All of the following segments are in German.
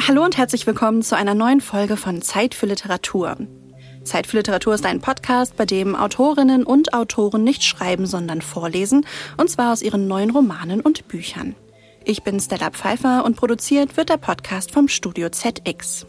Hallo und herzlich willkommen zu einer neuen Folge von Zeit für Literatur. Zeit für Literatur ist ein Podcast, bei dem Autorinnen und Autoren nicht schreiben, sondern vorlesen, und zwar aus ihren neuen Romanen und Büchern. Ich bin Stella Pfeiffer und produziert wird der Podcast vom Studio ZX.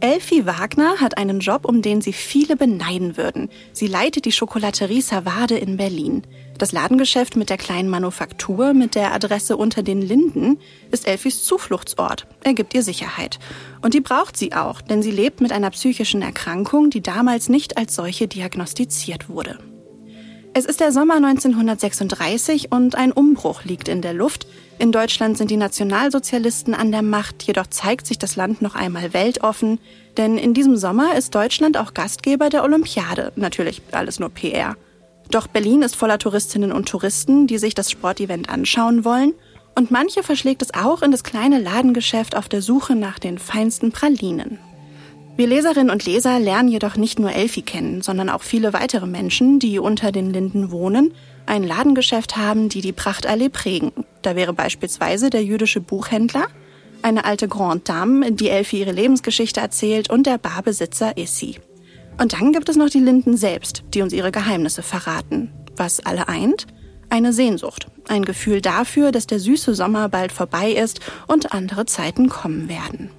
Elfie Wagner hat einen Job, um den sie viele beneiden würden. Sie leitet die Schokolaterie Savade in Berlin. Das Ladengeschäft mit der kleinen Manufaktur mit der Adresse unter den Linden ist Elfies Zufluchtsort. Er gibt ihr Sicherheit. Und die braucht sie auch, denn sie lebt mit einer psychischen Erkrankung, die damals nicht als solche diagnostiziert wurde. Es ist der Sommer 1936 und ein Umbruch liegt in der Luft. In Deutschland sind die Nationalsozialisten an der Macht, jedoch zeigt sich das Land noch einmal weltoffen, denn in diesem Sommer ist Deutschland auch Gastgeber der Olympiade. Natürlich alles nur PR. Doch Berlin ist voller Touristinnen und Touristen, die sich das Sportevent anschauen wollen. Und manche verschlägt es auch in das kleine Ladengeschäft auf der Suche nach den feinsten Pralinen. Wir Leserinnen und Leser lernen jedoch nicht nur Elfi kennen, sondern auch viele weitere Menschen, die unter den Linden wohnen, ein Ladengeschäft haben, die die Prachtallee prägen. Da wäre beispielsweise der jüdische Buchhändler, eine alte Grande Dame, die Elfi ihre Lebensgeschichte erzählt und der Barbesitzer Issi. Und dann gibt es noch die Linden selbst, die uns ihre Geheimnisse verraten. Was alle eint? Eine Sehnsucht, ein Gefühl dafür, dass der süße Sommer bald vorbei ist und andere Zeiten kommen werden.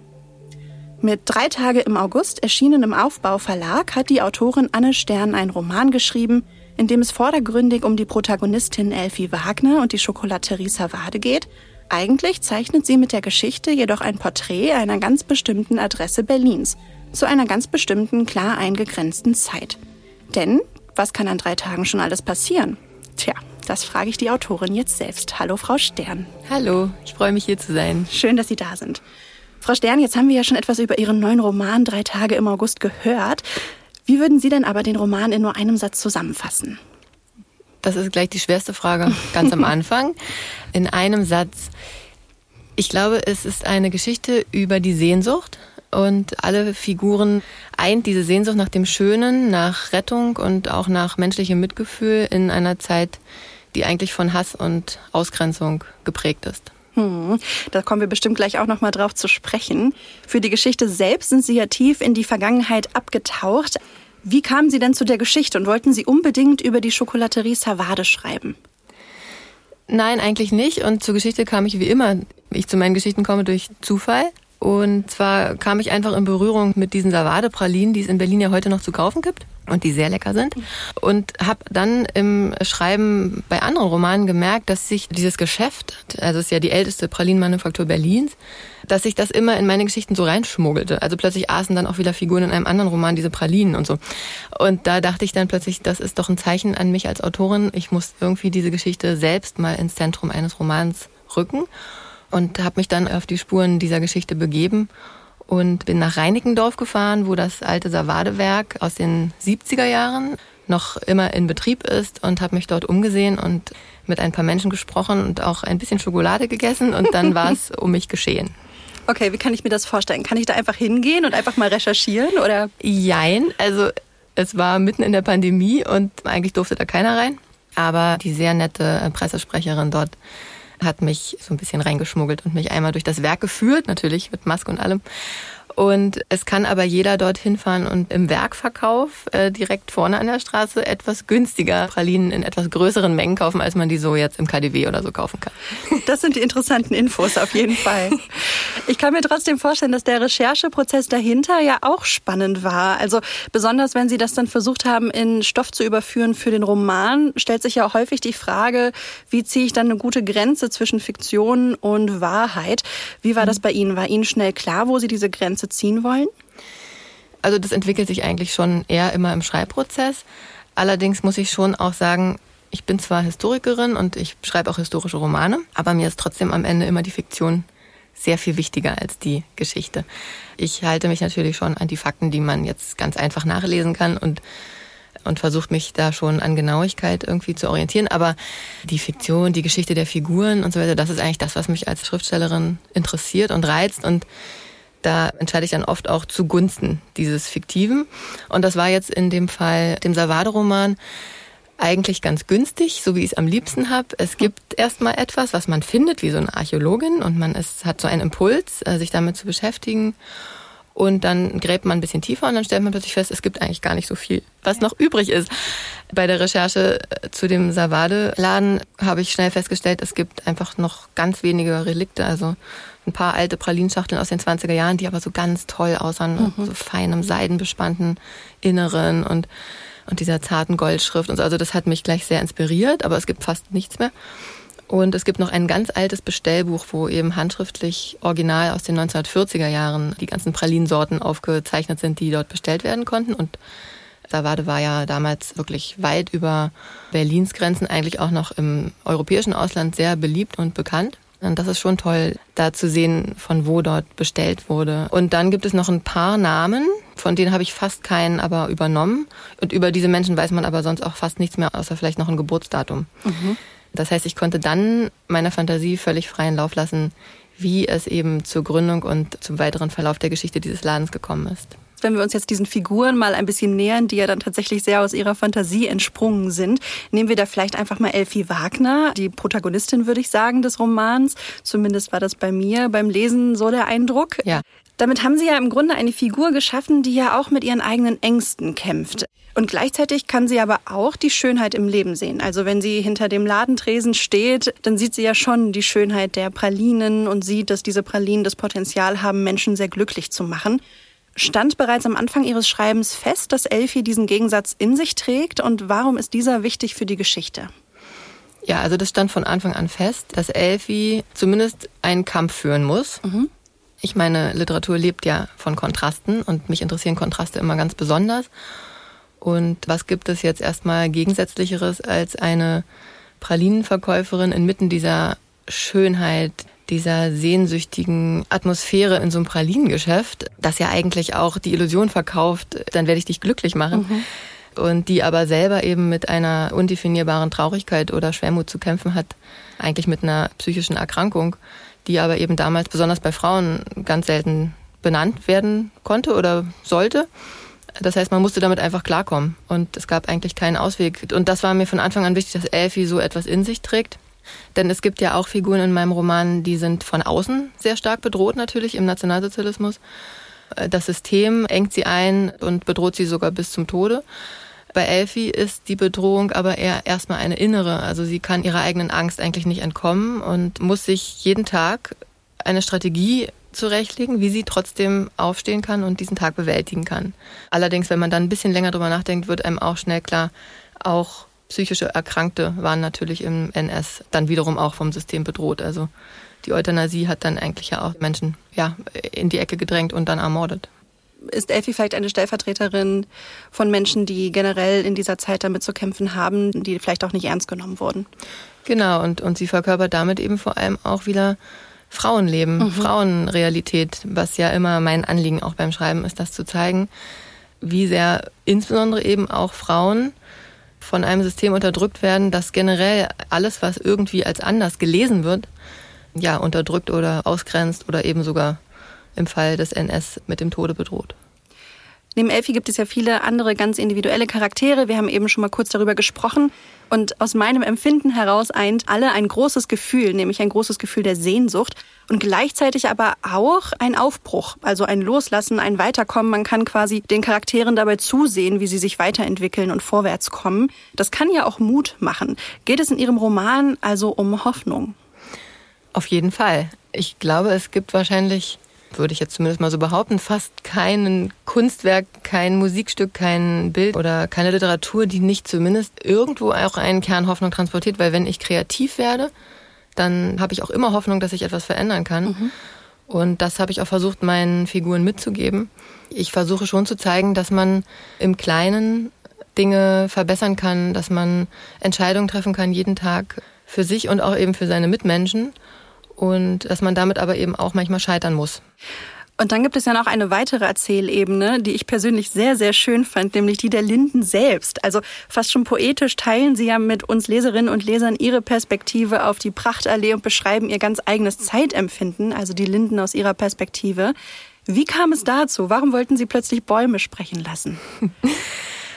Mit Drei Tage im August erschienen im Aufbau Verlag hat die Autorin Anne Stern einen Roman geschrieben, in dem es vordergründig um die Protagonistin Elfie Wagner und die Schokolaterie Savade geht. Eigentlich zeichnet sie mit der Geschichte jedoch ein Porträt einer ganz bestimmten Adresse Berlins – zu einer ganz bestimmten, klar eingegrenzten Zeit. Denn was kann an drei Tagen schon alles passieren? Tja, das frage ich die Autorin jetzt selbst. Hallo, Frau Stern. Hallo, ich freue mich hier zu sein. Schön, dass Sie da sind. Frau Stern, jetzt haben wir ja schon etwas über Ihren neuen Roman Drei Tage im August gehört. Wie würden Sie denn aber den Roman in nur einem Satz zusammenfassen? Das ist gleich die schwerste Frage, ganz am Anfang. In einem Satz. Ich glaube, es ist eine Geschichte über die Sehnsucht, und alle Figuren eint diese Sehnsucht nach dem Schönen, nach Rettung und auch nach menschlichem Mitgefühl in einer Zeit, die eigentlich von Hass und Ausgrenzung geprägt ist. Hm, da kommen wir bestimmt gleich auch noch mal drauf zu sprechen. Für die Geschichte selbst sind Sie ja tief in die Vergangenheit abgetaucht. Wie kamen Sie denn zu der Geschichte und wollten Sie unbedingt über die Schokolaterie Savade schreiben? Nein, eigentlich nicht. Und zur Geschichte kam ich wie immer. Ich zu meinen Geschichten komme durch Zufall. Und zwar kam ich einfach in Berührung mit diesen Savade-Pralinen, die es in Berlin ja heute noch zu kaufen gibt und die sehr lecker sind. Und habe dann im Schreiben bei anderen Romanen gemerkt, dass sich dieses Geschäft, also es ist ja die älteste Pralinenmanufaktur Berlins, dass sich das immer in meine Geschichten so reinschmuggelte. Also plötzlich aßen dann auch wieder Figuren in einem anderen Roman diese Pralinen und so. Und da dachte ich dann plötzlich, das ist doch ein Zeichen an mich als Autorin. Ich muss irgendwie diese Geschichte selbst mal ins Zentrum eines Romans rücken und habe mich dann auf die Spuren dieser Geschichte begeben und bin nach Reinickendorf gefahren, wo das alte Savadewerk aus den 70er Jahren noch immer in Betrieb ist und habe mich dort umgesehen und mit ein paar Menschen gesprochen und auch ein bisschen Schokolade gegessen und dann war es um mich geschehen. Okay, wie kann ich mir das vorstellen? Kann ich da einfach hingehen und einfach mal recherchieren oder? Jein, also es war mitten in der Pandemie und eigentlich durfte da keiner rein, aber die sehr nette Pressesprecherin dort hat mich so ein bisschen reingeschmuggelt und mich einmal durch das Werk geführt, natürlich mit Maske und allem. Und es kann aber jeder dorthin fahren und im Werkverkauf äh, direkt vorne an der Straße etwas günstiger Pralinen in etwas größeren Mengen kaufen, als man die so jetzt im KDW oder so kaufen kann. Das sind die interessanten Infos auf jeden Fall. Ich kann mir trotzdem vorstellen, dass der Rechercheprozess dahinter ja auch spannend war. Also besonders wenn Sie das dann versucht haben, in Stoff zu überführen für den Roman, stellt sich ja häufig die Frage, wie ziehe ich dann eine gute Grenze zwischen Fiktion und Wahrheit? Wie war das bei Ihnen? War Ihnen schnell klar, wo Sie diese Grenze Grenze ziehen wollen? Also das entwickelt sich eigentlich schon eher immer im Schreibprozess. Allerdings muss ich schon auch sagen, ich bin zwar Historikerin und ich schreibe auch historische Romane, aber mir ist trotzdem am Ende immer die Fiktion sehr viel wichtiger als die Geschichte. Ich halte mich natürlich schon an die Fakten, die man jetzt ganz einfach nachlesen kann und und versucht mich da schon an Genauigkeit irgendwie zu orientieren. Aber die Fiktion, die Geschichte der Figuren und so weiter, das ist eigentlich das, was mich als Schriftstellerin interessiert und reizt. Und da entscheide ich dann oft auch zugunsten dieses Fiktiven. Und das war jetzt in dem Fall dem Savade-Roman eigentlich ganz günstig, so wie ich es am liebsten habe. Es gibt erstmal etwas, was man findet, wie so eine Archäologin, und man ist, hat so einen Impuls, äh, sich damit zu beschäftigen. Und dann gräbt man ein bisschen tiefer und dann stellt man plötzlich fest, es gibt eigentlich gar nicht so viel, was noch übrig ist. Bei der Recherche äh, zu dem Savade-Laden habe ich schnell festgestellt, es gibt einfach noch ganz wenige Relikte, also ein paar alte Pralinschachteln aus den 20er Jahren, die aber so ganz toll aussahen, mhm. so feinem seidenbespannten Inneren und und dieser zarten Goldschrift und so. Also das hat mich gleich sehr inspiriert, aber es gibt fast nichts mehr. Und es gibt noch ein ganz altes Bestellbuch, wo eben handschriftlich original aus den 1940er Jahren die ganzen Pralinsorten aufgezeichnet sind, die dort bestellt werden konnten. Und Savade war ja damals wirklich weit über Berlins Grenzen, eigentlich auch noch im europäischen Ausland sehr beliebt und bekannt. Und das ist schon toll, da zu sehen, von wo dort bestellt wurde. Und dann gibt es noch ein paar Namen, von denen habe ich fast keinen aber übernommen. Und über diese Menschen weiß man aber sonst auch fast nichts mehr, außer vielleicht noch ein Geburtsdatum. Mhm. Das heißt, ich konnte dann meiner Fantasie völlig freien Lauf lassen, wie es eben zur Gründung und zum weiteren Verlauf der Geschichte dieses Ladens gekommen ist wenn wir uns jetzt diesen Figuren mal ein bisschen nähern, die ja dann tatsächlich sehr aus ihrer Fantasie entsprungen sind, nehmen wir da vielleicht einfach mal Elfie Wagner, die Protagonistin, würde ich sagen, des Romans. Zumindest war das bei mir beim Lesen so der Eindruck. Ja. Damit haben Sie ja im Grunde eine Figur geschaffen, die ja auch mit ihren eigenen Ängsten kämpft. Und gleichzeitig kann sie aber auch die Schönheit im Leben sehen. Also wenn sie hinter dem Ladentresen steht, dann sieht sie ja schon die Schönheit der Pralinen und sieht, dass diese Pralinen das Potenzial haben, Menschen sehr glücklich zu machen. Stand bereits am Anfang Ihres Schreibens fest, dass Elfie diesen Gegensatz in sich trägt und warum ist dieser wichtig für die Geschichte? Ja, also das stand von Anfang an fest, dass Elfie zumindest einen Kampf führen muss. Mhm. Ich meine, Literatur lebt ja von Kontrasten und mich interessieren Kontraste immer ganz besonders. Und was gibt es jetzt erstmal Gegensätzlicheres als eine Pralinenverkäuferin inmitten dieser Schönheit, dieser sehnsüchtigen Atmosphäre in so einem Pralinengeschäft, das ja eigentlich auch die Illusion verkauft, dann werde ich dich glücklich machen. Mhm. Und die aber selber eben mit einer undefinierbaren Traurigkeit oder Schwermut zu kämpfen hat, eigentlich mit einer psychischen Erkrankung, die aber eben damals besonders bei Frauen ganz selten benannt werden konnte oder sollte. Das heißt, man musste damit einfach klarkommen und es gab eigentlich keinen Ausweg. Und das war mir von Anfang an wichtig, dass Elfie so etwas in sich trägt. Denn es gibt ja auch Figuren in meinem Roman, die sind von außen sehr stark bedroht natürlich im Nationalsozialismus. Das System engt sie ein und bedroht sie sogar bis zum Tode. Bei Elfie ist die Bedrohung aber eher erstmal eine innere. Also sie kann ihrer eigenen Angst eigentlich nicht entkommen und muss sich jeden Tag eine Strategie zurechtlegen, wie sie trotzdem aufstehen kann und diesen Tag bewältigen kann. Allerdings, wenn man dann ein bisschen länger drüber nachdenkt, wird einem auch schnell klar, auch psychische Erkrankte waren natürlich im NS dann wiederum auch vom System bedroht. Also die Euthanasie hat dann eigentlich ja auch Menschen ja, in die Ecke gedrängt und dann ermordet. Ist Elfie vielleicht eine Stellvertreterin von Menschen, die generell in dieser Zeit damit zu kämpfen haben, die vielleicht auch nicht ernst genommen wurden? Genau, und, und sie verkörpert damit eben vor allem auch wieder Frauenleben, mhm. Frauenrealität, was ja immer mein Anliegen auch beim Schreiben ist, das zu zeigen, wie sehr insbesondere eben auch Frauen von einem System unterdrückt werden, dass generell alles, was irgendwie als anders gelesen wird, ja, unterdrückt oder ausgrenzt oder eben sogar im Fall des NS mit dem Tode bedroht. Neben Elfie gibt es ja viele andere ganz individuelle Charaktere. Wir haben eben schon mal kurz darüber gesprochen. Und aus meinem Empfinden heraus eint alle ein großes Gefühl, nämlich ein großes Gefühl der Sehnsucht und gleichzeitig aber auch ein Aufbruch, also ein Loslassen, ein Weiterkommen. Man kann quasi den Charakteren dabei zusehen, wie sie sich weiterentwickeln und vorwärts kommen. Das kann ja auch Mut machen. Geht es in Ihrem Roman also um Hoffnung? Auf jeden Fall. Ich glaube, es gibt wahrscheinlich würde ich jetzt zumindest mal so behaupten, fast kein Kunstwerk, kein Musikstück, kein Bild oder keine Literatur, die nicht zumindest irgendwo auch einen Kern Hoffnung transportiert, weil wenn ich kreativ werde, dann habe ich auch immer Hoffnung, dass ich etwas verändern kann. Mhm. Und das habe ich auch versucht, meinen Figuren mitzugeben. Ich versuche schon zu zeigen, dass man im Kleinen Dinge verbessern kann, dass man Entscheidungen treffen kann jeden Tag für sich und auch eben für seine Mitmenschen und dass man damit aber eben auch manchmal scheitern muss. Und dann gibt es ja noch eine weitere Erzählebene, die ich persönlich sehr, sehr schön fand, nämlich die der Linden selbst. Also fast schon poetisch teilen Sie ja mit uns Leserinnen und Lesern Ihre Perspektive auf die Prachtallee und beschreiben Ihr ganz eigenes Zeitempfinden, also die Linden aus Ihrer Perspektive. Wie kam es dazu? Warum wollten Sie plötzlich Bäume sprechen lassen?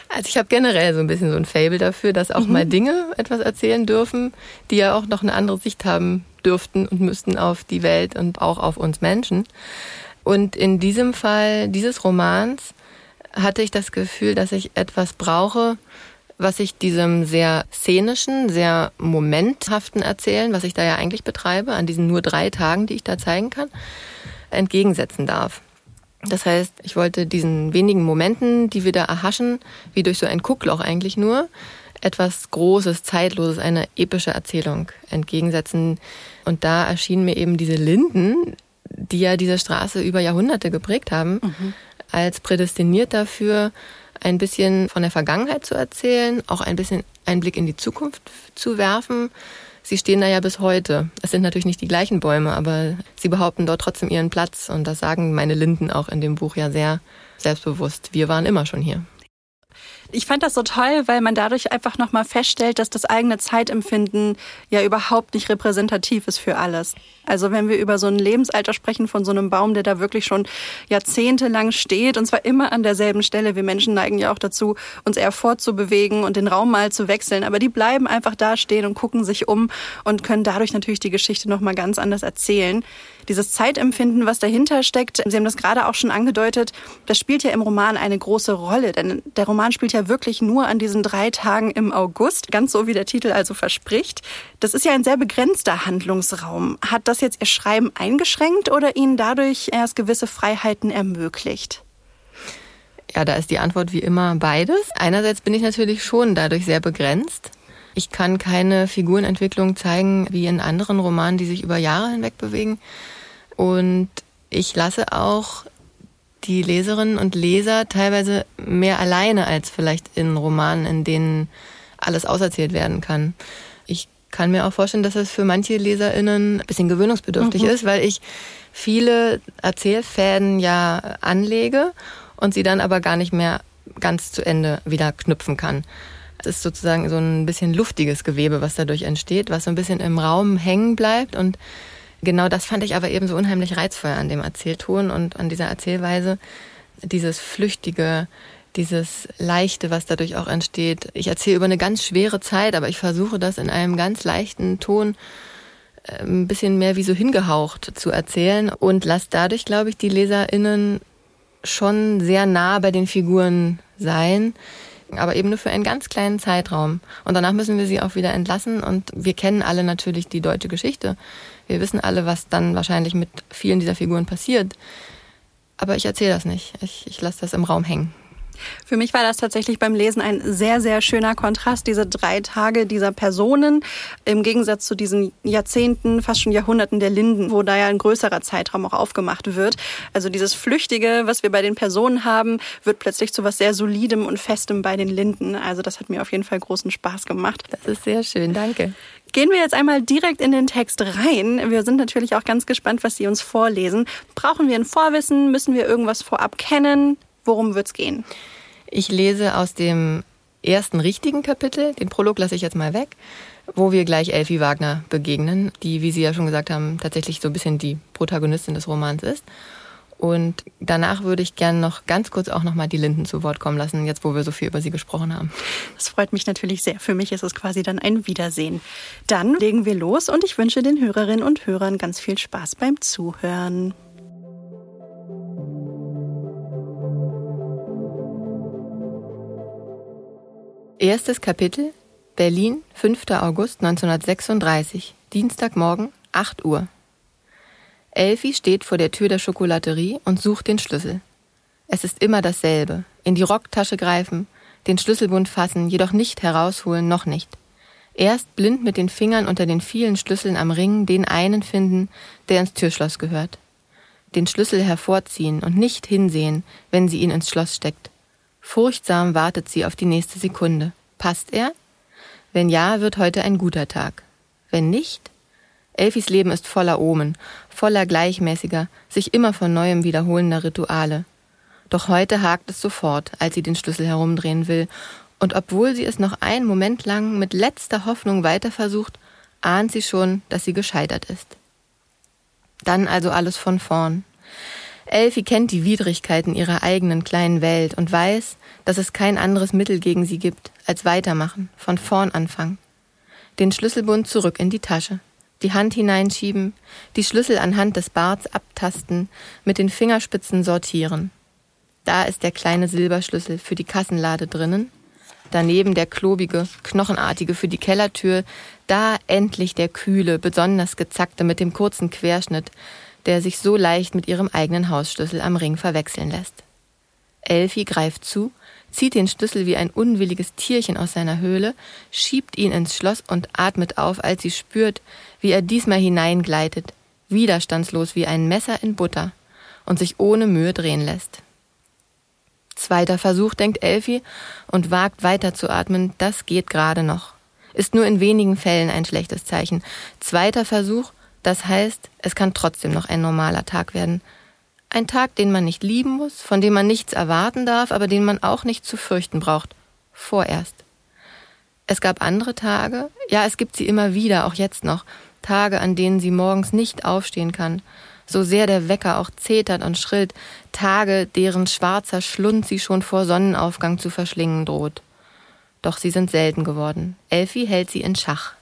Also ich habe generell so ein bisschen so ein Fable dafür, dass auch mhm. mal Dinge etwas erzählen dürfen, die ja auch noch eine andere Sicht haben dürften und müssten auf die Welt und auch auf uns Menschen. Und in diesem Fall dieses Romans hatte ich das Gefühl, dass ich etwas brauche, was ich diesem sehr szenischen, sehr momenthaften Erzählen, was ich da ja eigentlich betreibe, an diesen nur drei Tagen, die ich da zeigen kann, entgegensetzen darf. Das heißt, ich wollte diesen wenigen Momenten, die wir da erhaschen, wie durch so ein Guckloch eigentlich nur, etwas Großes, Zeitloses, eine epische Erzählung entgegensetzen. Und da erschienen mir eben diese Linden, die ja diese Straße über Jahrhunderte geprägt haben, mhm. als prädestiniert dafür, ein bisschen von der Vergangenheit zu erzählen, auch ein bisschen einen Blick in die Zukunft zu werfen. Sie stehen da ja bis heute. Es sind natürlich nicht die gleichen Bäume, aber sie behaupten dort trotzdem ihren Platz. Und das sagen meine Linden auch in dem Buch ja sehr selbstbewusst. Wir waren immer schon hier. Ich fand das so toll, weil man dadurch einfach nochmal feststellt, dass das eigene Zeitempfinden ja überhaupt nicht repräsentativ ist für alles. Also wenn wir über so ein Lebensalter sprechen von so einem Baum, der da wirklich schon jahrzehntelang steht und zwar immer an derselben Stelle. Wir Menschen neigen ja auch dazu, uns eher fortzubewegen und den Raum mal zu wechseln. Aber die bleiben einfach da stehen und gucken sich um und können dadurch natürlich die Geschichte nochmal ganz anders erzählen dieses Zeitempfinden, was dahinter steckt, Sie haben das gerade auch schon angedeutet, das spielt ja im Roman eine große Rolle, denn der Roman spielt ja wirklich nur an diesen drei Tagen im August, ganz so wie der Titel also verspricht. Das ist ja ein sehr begrenzter Handlungsraum. Hat das jetzt Ihr Schreiben eingeschränkt oder Ihnen dadurch erst gewisse Freiheiten ermöglicht? Ja, da ist die Antwort wie immer beides. Einerseits bin ich natürlich schon dadurch sehr begrenzt. Ich kann keine Figurenentwicklung zeigen wie in anderen Romanen, die sich über Jahre hinweg bewegen. Und ich lasse auch die Leserinnen und Leser teilweise mehr alleine als vielleicht in Romanen, in denen alles auserzählt werden kann. Ich kann mir auch vorstellen, dass es für manche LeserInnen ein bisschen gewöhnungsbedürftig mhm. ist, weil ich viele Erzählfäden ja anlege und sie dann aber gar nicht mehr ganz zu Ende wieder knüpfen kann. Es ist sozusagen so ein bisschen luftiges Gewebe, was dadurch entsteht, was so ein bisschen im Raum hängen bleibt und Genau das fand ich aber eben so unheimlich reizvoll an dem Erzählton und an dieser Erzählweise. Dieses Flüchtige, dieses Leichte, was dadurch auch entsteht. Ich erzähle über eine ganz schwere Zeit, aber ich versuche das in einem ganz leichten Ton äh, ein bisschen mehr wie so hingehaucht zu erzählen und lasse dadurch, glaube ich, die LeserInnen schon sehr nah bei den Figuren sein, aber eben nur für einen ganz kleinen Zeitraum. Und danach müssen wir sie auch wieder entlassen und wir kennen alle natürlich die deutsche Geschichte. Wir wissen alle, was dann wahrscheinlich mit vielen dieser Figuren passiert. Aber ich erzähle das nicht. Ich, ich lasse das im Raum hängen. Für mich war das tatsächlich beim Lesen ein sehr, sehr schöner Kontrast, diese drei Tage dieser Personen im Gegensatz zu diesen Jahrzehnten, fast schon Jahrhunderten der Linden, wo da ja ein größerer Zeitraum auch aufgemacht wird. Also dieses Flüchtige, was wir bei den Personen haben, wird plötzlich zu was sehr Solidem und Festem bei den Linden. Also das hat mir auf jeden Fall großen Spaß gemacht. Das ist sehr schön, danke. Gehen wir jetzt einmal direkt in den Text rein. Wir sind natürlich auch ganz gespannt, was Sie uns vorlesen. Brauchen wir ein Vorwissen? Müssen wir irgendwas vorab kennen? Worum wird's gehen? Ich lese aus dem ersten richtigen Kapitel, den Prolog lasse ich jetzt mal weg, wo wir gleich Elfie Wagner begegnen, die, wie Sie ja schon gesagt haben, tatsächlich so ein bisschen die Protagonistin des Romans ist. Und danach würde ich gerne noch ganz kurz auch nochmal die Linden zu Wort kommen lassen, jetzt wo wir so viel über sie gesprochen haben. Das freut mich natürlich sehr. Für mich ist es quasi dann ein Wiedersehen. Dann legen wir los und ich wünsche den Hörerinnen und Hörern ganz viel Spaß beim Zuhören. Erstes Kapitel Berlin, 5. August 1936, Dienstagmorgen, 8 Uhr. Elfi steht vor der Tür der Schokolaterie und sucht den Schlüssel. Es ist immer dasselbe. In die Rocktasche greifen, den Schlüsselbund fassen, jedoch nicht herausholen, noch nicht. Erst blind mit den Fingern unter den vielen Schlüsseln am Ring den einen finden, der ins Türschloss gehört. Den Schlüssel hervorziehen und nicht hinsehen, wenn sie ihn ins Schloss steckt. Furchtsam wartet sie auf die nächste Sekunde. Passt er? Wenn ja, wird heute ein guter Tag. Wenn nicht, Elfis Leben ist voller Omen, voller gleichmäßiger, sich immer von neuem wiederholender Rituale. Doch heute hakt es sofort, als sie den Schlüssel herumdrehen will, und obwohl sie es noch einen Moment lang mit letzter Hoffnung weiter versucht, ahnt sie schon, dass sie gescheitert ist. Dann also alles von vorn. Elfie kennt die Widrigkeiten ihrer eigenen kleinen Welt und weiß, dass es kein anderes Mittel gegen sie gibt, als weitermachen, von vorn anfangen. Den Schlüsselbund zurück in die Tasche, die Hand hineinschieben, die Schlüssel anhand des Barts abtasten, mit den Fingerspitzen sortieren. Da ist der kleine Silberschlüssel für die Kassenlade drinnen, daneben der klobige, knochenartige für die Kellertür, da endlich der kühle, besonders gezackte mit dem kurzen Querschnitt, der sich so leicht mit ihrem eigenen Hausschlüssel am Ring verwechseln lässt. Elfi greift zu, zieht den Schlüssel wie ein unwilliges Tierchen aus seiner Höhle, schiebt ihn ins Schloss und atmet auf, als sie spürt, wie er diesmal hineingleitet, widerstandslos wie ein Messer in Butter und sich ohne Mühe drehen lässt. Zweiter Versuch, denkt Elfi und wagt weiter zu atmen, das geht gerade noch. Ist nur in wenigen Fällen ein schlechtes Zeichen. Zweiter Versuch, das heißt, es kann trotzdem noch ein normaler Tag werden. Ein Tag, den man nicht lieben muss, von dem man nichts erwarten darf, aber den man auch nicht zu fürchten braucht. Vorerst. Es gab andere Tage, ja, es gibt sie immer wieder, auch jetzt noch, Tage, an denen sie morgens nicht aufstehen kann, so sehr der Wecker auch zetert und schrillt, Tage, deren schwarzer Schlund sie schon vor Sonnenaufgang zu verschlingen droht. Doch sie sind selten geworden. Elfi hält sie in Schach.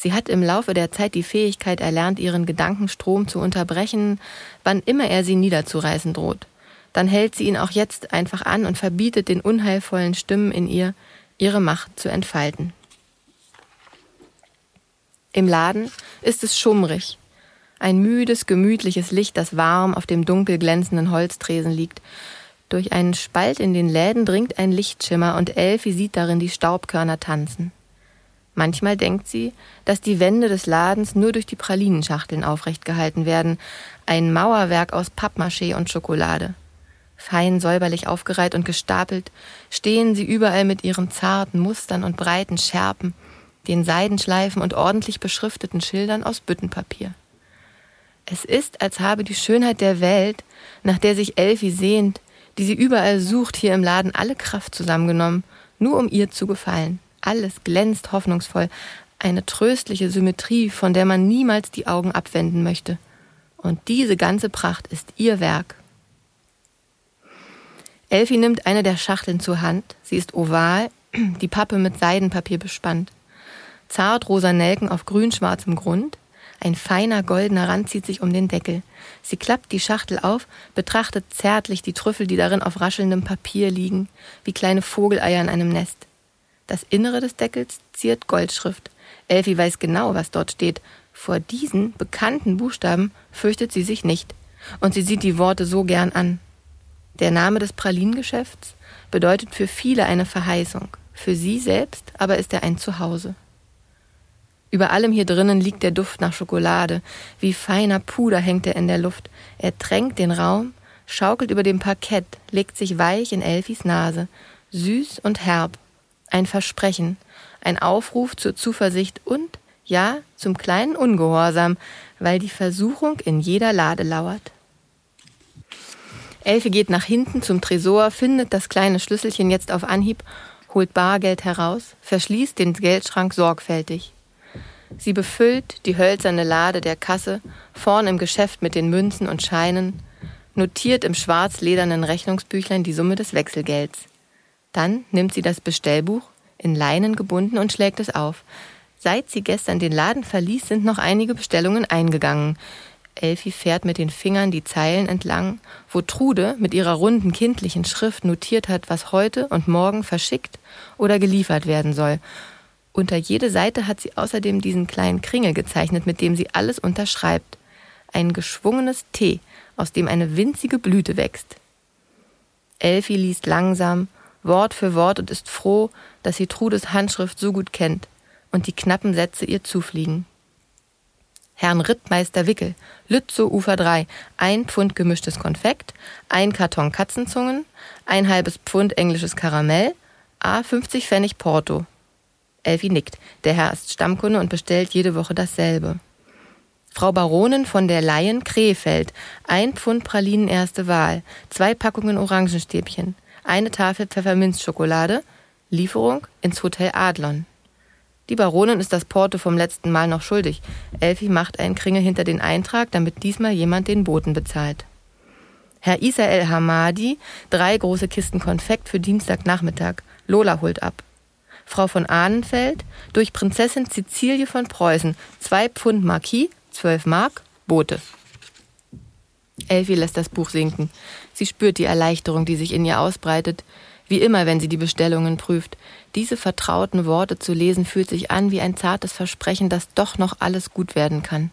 Sie hat im Laufe der Zeit die Fähigkeit erlernt, ihren Gedankenstrom zu unterbrechen, wann immer er sie niederzureißen droht. Dann hält sie ihn auch jetzt einfach an und verbietet den unheilvollen Stimmen in ihr, ihre Macht zu entfalten. Im Laden ist es schummrig. Ein müdes, gemütliches Licht, das warm auf dem dunkel glänzenden Holztresen liegt. Durch einen Spalt in den Läden dringt ein Lichtschimmer und Elfi sieht darin die Staubkörner tanzen. Manchmal denkt sie, dass die Wände des Ladens nur durch die Pralinenschachteln aufrecht gehalten werden, ein Mauerwerk aus Pappmaché und Schokolade. Fein säuberlich aufgereiht und gestapelt stehen sie überall mit ihren zarten Mustern und breiten Schärpen, den Seidenschleifen und ordentlich beschrifteten Schildern aus Büttenpapier. Es ist, als habe die Schönheit der Welt, nach der sich Elfi sehnt, die sie überall sucht, hier im Laden alle Kraft zusammengenommen, nur um ihr zu gefallen. Alles glänzt hoffnungsvoll, eine tröstliche Symmetrie, von der man niemals die Augen abwenden möchte. Und diese ganze Pracht ist ihr Werk. Elfi nimmt eine der Schachteln zur Hand. Sie ist oval, die Pappe mit Seidenpapier bespannt. Zart rosa Nelken auf grün-schwarzem Grund. Ein feiner goldener Rand zieht sich um den Deckel. Sie klappt die Schachtel auf, betrachtet zärtlich die Trüffel, die darin auf raschelndem Papier liegen, wie kleine Vogeleier in einem Nest. Das Innere des Deckels ziert Goldschrift. Elfi weiß genau, was dort steht. Vor diesen bekannten Buchstaben fürchtet sie sich nicht. Und sie sieht die Worte so gern an. Der Name des Pralinengeschäfts bedeutet für viele eine Verheißung. Für sie selbst aber ist er ein Zuhause. Über allem hier drinnen liegt der Duft nach Schokolade. Wie feiner Puder hängt er in der Luft. Er tränkt den Raum, schaukelt über dem Parkett, legt sich weich in Elfis Nase. Süß und herb, ein Versprechen, ein Aufruf zur Zuversicht und, ja, zum kleinen Ungehorsam, weil die Versuchung in jeder Lade lauert. Elfe geht nach hinten zum Tresor, findet das kleine Schlüsselchen jetzt auf Anhieb, holt Bargeld heraus, verschließt den Geldschrank sorgfältig. Sie befüllt die hölzerne Lade der Kasse, vorn im Geschäft mit den Münzen und Scheinen, notiert im schwarzledernen Rechnungsbüchlein die Summe des Wechselgelds. Dann nimmt sie das Bestellbuch, in Leinen gebunden, und schlägt es auf. Seit sie gestern den Laden verließ, sind noch einige Bestellungen eingegangen. Elfi fährt mit den Fingern die Zeilen entlang, wo Trude mit ihrer runden kindlichen Schrift notiert hat, was heute und morgen verschickt oder geliefert werden soll. Unter jede Seite hat sie außerdem diesen kleinen Kringel gezeichnet, mit dem sie alles unterschreibt. Ein geschwungenes T, aus dem eine winzige Blüte wächst. Elfi liest langsam, Wort für Wort und ist froh, dass sie Trudes Handschrift so gut kennt und die knappen Sätze ihr zufliegen. Herrn Rittmeister Wickel, Lützow Ufer 3, ein Pfund gemischtes Konfekt, ein Karton Katzenzungen, ein halbes Pfund englisches Karamell, a 50 Pfennig Porto. Elfi nickt. Der Herr ist Stammkunde und bestellt jede Woche dasselbe. Frau Baronin von der Laien Krefeld, ein Pfund Pralinen erste Wahl, zwei Packungen Orangenstäbchen, eine Tafel Pfefferminzschokolade, Lieferung ins Hotel Adlon. Die Baronin ist das Porto vom letzten Mal noch schuldig. Elfi macht einen Kringel hinter den Eintrag, damit diesmal jemand den Boten bezahlt. Herr Isael Hamadi, drei große Kisten Konfekt für Dienstagnachmittag. Lola holt ab. Frau von Ahnenfeld, durch Prinzessin Cecilie von Preußen, zwei Pfund Marquis, zwölf Mark, Boote. Elfie lässt das Buch sinken. Sie spürt die Erleichterung, die sich in ihr ausbreitet. Wie immer, wenn sie die Bestellungen prüft. Diese vertrauten Worte zu lesen fühlt sich an wie ein zartes Versprechen, dass doch noch alles gut werden kann.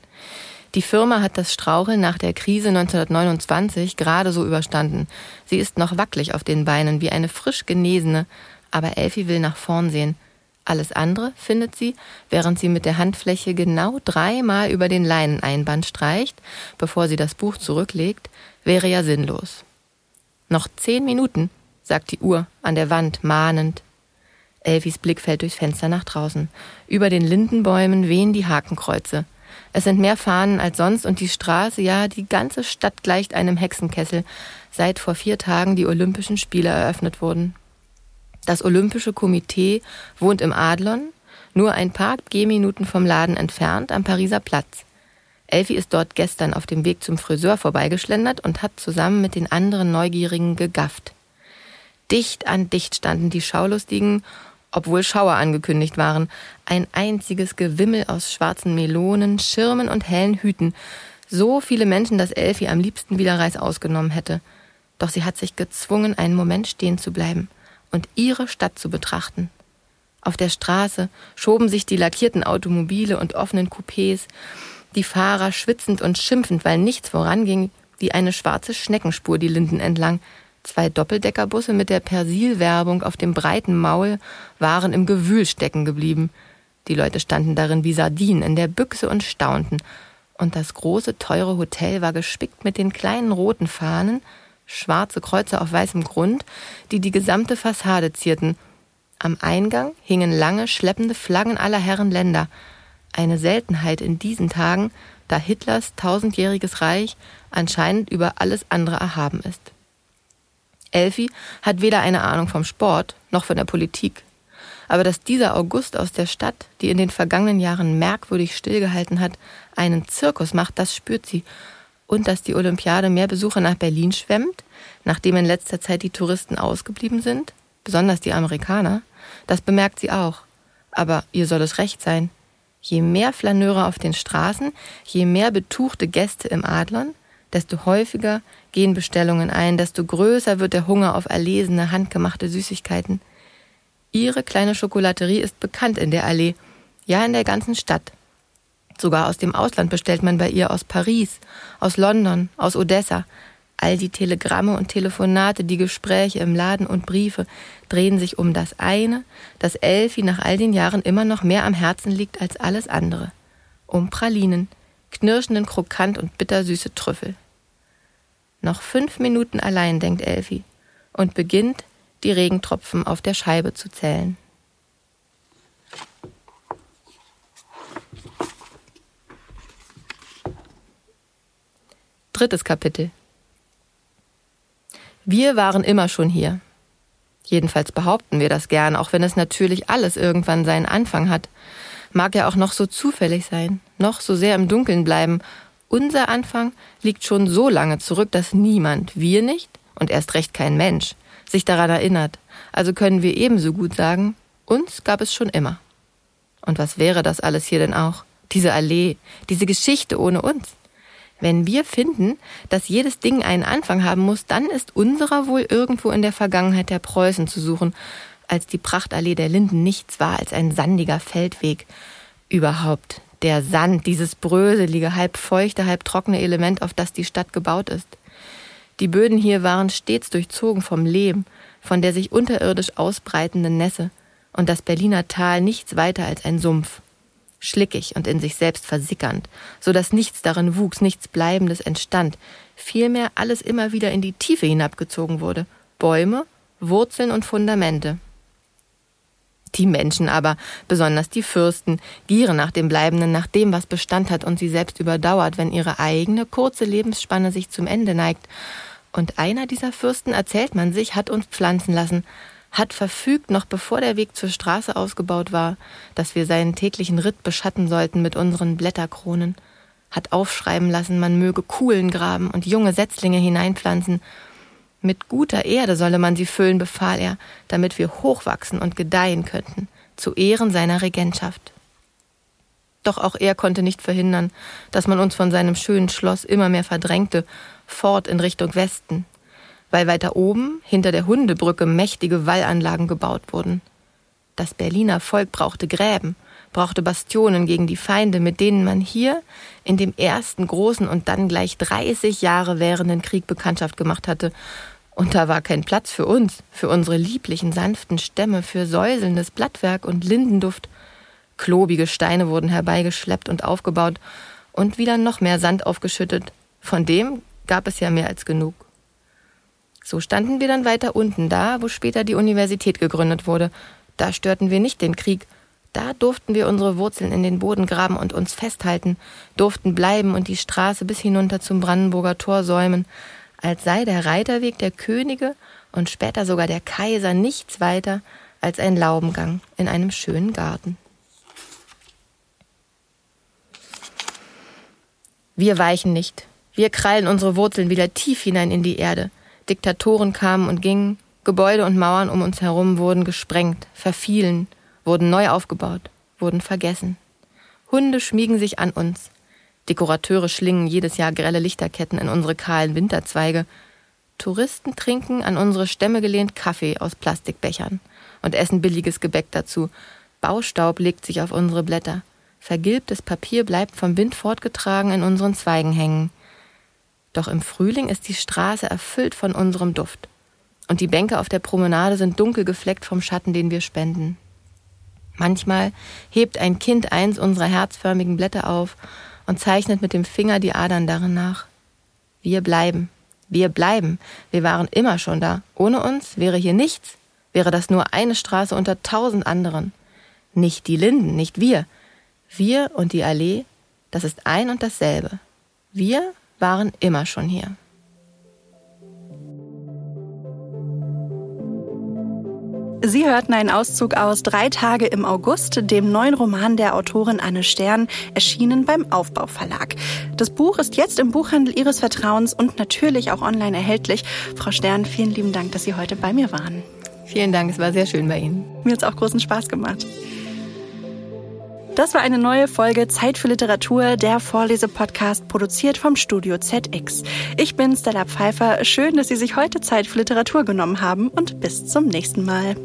Die Firma hat das Straucheln nach der Krise 1929 gerade so überstanden. Sie ist noch wackelig auf den Beinen, wie eine frisch genesene, aber Elfie will nach vorn sehen. Alles andere, findet sie, während sie mit der Handfläche genau dreimal über den Leineneinband streicht, bevor sie das Buch zurücklegt, wäre ja sinnlos. Noch zehn Minuten, sagt die Uhr an der Wand mahnend. Elfis Blick fällt durchs Fenster nach draußen. Über den Lindenbäumen wehen die Hakenkreuze. Es sind mehr Fahnen als sonst und die Straße, ja, die ganze Stadt gleicht einem Hexenkessel, seit vor vier Tagen die Olympischen Spiele eröffnet wurden. Das Olympische Komitee wohnt im Adlon, nur ein paar Gehminuten vom Laden entfernt am Pariser Platz. Elfi ist dort gestern auf dem Weg zum Friseur vorbeigeschlendert und hat zusammen mit den anderen Neugierigen gegafft. Dicht an dicht standen die Schaulustigen, obwohl Schauer angekündigt waren. Ein einziges Gewimmel aus schwarzen Melonen, Schirmen und hellen Hüten. So viele Menschen, dass Elfi am liebsten wieder Reis ausgenommen hätte. Doch sie hat sich gezwungen, einen Moment stehen zu bleiben und ihre Stadt zu betrachten. Auf der Straße schoben sich die lackierten Automobile und offenen Coupés, die Fahrer schwitzend und schimpfend, weil nichts voranging, wie eine schwarze Schneckenspur die Linden entlang. Zwei Doppeldeckerbusse mit der Persil-Werbung auf dem breiten Maul waren im Gewühl stecken geblieben. Die Leute standen darin wie Sardinen in der Büchse und staunten. Und das große, teure Hotel war gespickt mit den kleinen roten Fahnen, schwarze Kreuze auf weißem Grund, die die gesamte Fassade zierten. Am Eingang hingen lange, schleppende Flaggen aller Herren Länder. Eine Seltenheit in diesen Tagen, da Hitlers tausendjähriges Reich anscheinend über alles andere erhaben ist. Elfi hat weder eine Ahnung vom Sport noch von der Politik. Aber dass dieser August aus der Stadt, die in den vergangenen Jahren merkwürdig stillgehalten hat, einen Zirkus macht, das spürt sie und dass die Olympiade mehr Besucher nach Berlin schwemmt, nachdem in letzter Zeit die Touristen ausgeblieben sind, besonders die Amerikaner, das bemerkt sie auch. Aber ihr soll es recht sein. Je mehr Flaneure auf den Straßen, je mehr betuchte Gäste im Adlern, desto häufiger gehen Bestellungen ein, desto größer wird der Hunger auf erlesene, handgemachte Süßigkeiten. Ihre kleine Schokolaterie ist bekannt in der Allee, ja in der ganzen Stadt. Sogar aus dem Ausland bestellt man bei ihr aus Paris, aus London, aus Odessa. All die Telegramme und Telefonate, die Gespräche im Laden und Briefe drehen sich um das eine, das Elfi nach all den Jahren immer noch mehr am Herzen liegt als alles andere. Um Pralinen, knirschenden Krokant und bittersüße Trüffel. Noch fünf Minuten allein, denkt Elfi, und beginnt, die Regentropfen auf der Scheibe zu zählen. Drittes Kapitel. Wir waren immer schon hier. Jedenfalls behaupten wir das gern, auch wenn es natürlich alles irgendwann seinen Anfang hat. Mag ja auch noch so zufällig sein, noch so sehr im Dunkeln bleiben. Unser Anfang liegt schon so lange zurück, dass niemand, wir nicht und erst recht kein Mensch, sich daran erinnert. Also können wir ebenso gut sagen, uns gab es schon immer. Und was wäre das alles hier denn auch? Diese Allee, diese Geschichte ohne uns? Wenn wir finden, dass jedes Ding einen Anfang haben muss, dann ist unserer wohl irgendwo in der Vergangenheit der Preußen zu suchen, als die Prachtallee der Linden nichts war als ein sandiger Feldweg. Überhaupt der Sand, dieses bröselige, halb feuchte, halb trockene Element, auf das die Stadt gebaut ist. Die Böden hier waren stets durchzogen vom Lehm, von der sich unterirdisch ausbreitenden Nässe, und das Berliner Tal nichts weiter als ein Sumpf schlickig und in sich selbst versickernd, so dass nichts darin wuchs, nichts Bleibendes entstand, vielmehr alles immer wieder in die Tiefe hinabgezogen wurde, Bäume, Wurzeln und Fundamente. Die Menschen aber, besonders die Fürsten, gieren nach dem Bleibenden, nach dem, was Bestand hat und sie selbst überdauert, wenn ihre eigene kurze Lebensspanne sich zum Ende neigt. Und einer dieser Fürsten, erzählt man sich, hat uns pflanzen lassen, hat verfügt, noch bevor der Weg zur Straße ausgebaut war, dass wir seinen täglichen Ritt beschatten sollten mit unseren Blätterkronen, hat aufschreiben lassen, man möge Kuhlen graben und junge Setzlinge hineinpflanzen. Mit guter Erde solle man sie füllen, befahl er, damit wir hochwachsen und gedeihen könnten, zu Ehren seiner Regentschaft. Doch auch er konnte nicht verhindern, dass man uns von seinem schönen Schloss immer mehr verdrängte, fort in Richtung Westen, weil weiter oben, hinter der Hundebrücke, mächtige Wallanlagen gebaut wurden. Das Berliner Volk brauchte Gräben, brauchte Bastionen gegen die Feinde, mit denen man hier in dem ersten großen und dann gleich 30 Jahre währenden Krieg Bekanntschaft gemacht hatte. Und da war kein Platz für uns, für unsere lieblichen, sanften Stämme, für säuselndes Blattwerk und Lindenduft. Klobige Steine wurden herbeigeschleppt und aufgebaut und wieder noch mehr Sand aufgeschüttet. Von dem gab es ja mehr als genug. So standen wir dann weiter unten, da, wo später die Universität gegründet wurde. Da störten wir nicht den Krieg. Da durften wir unsere Wurzeln in den Boden graben und uns festhalten, durften bleiben und die Straße bis hinunter zum Brandenburger Tor säumen, als sei der Reiterweg der Könige und später sogar der Kaiser nichts weiter als ein Laubengang in einem schönen Garten. Wir weichen nicht. Wir krallen unsere Wurzeln wieder tief hinein in die Erde. Diktatoren kamen und gingen, Gebäude und Mauern um uns herum wurden gesprengt, verfielen, wurden neu aufgebaut, wurden vergessen. Hunde schmiegen sich an uns. Dekorateure schlingen jedes Jahr grelle Lichterketten in unsere kahlen Winterzweige. Touristen trinken an unsere Stämme gelehnt Kaffee aus Plastikbechern und essen billiges Gebäck dazu. Baustaub legt sich auf unsere Blätter. Vergilbtes Papier bleibt vom Wind fortgetragen in unseren Zweigen hängen. Doch im Frühling ist die Straße erfüllt von unserem Duft. Und die Bänke auf der Promenade sind dunkel gefleckt vom Schatten, den wir spenden. Manchmal hebt ein Kind eins unserer herzförmigen Blätter auf und zeichnet mit dem Finger die Adern darin nach. Wir bleiben. Wir bleiben. Wir waren immer schon da. Ohne uns wäre hier nichts. Wäre das nur eine Straße unter tausend anderen. Nicht die Linden, nicht wir. Wir und die Allee, das ist ein und dasselbe. Wir waren immer schon hier. Sie hörten einen Auszug aus Drei Tage im August, dem neuen Roman der Autorin Anne Stern, erschienen beim Aufbau Verlag. Das Buch ist jetzt im Buchhandel Ihres Vertrauens und natürlich auch online erhältlich. Frau Stern, vielen lieben Dank, dass Sie heute bei mir waren. Vielen Dank, es war sehr schön bei Ihnen. Mir hat es auch großen Spaß gemacht. Das war eine neue Folge Zeit für Literatur, der Vorlesepodcast, produziert vom Studio ZX. Ich bin Stella Pfeiffer. Schön, dass Sie sich heute Zeit für Literatur genommen haben und bis zum nächsten Mal.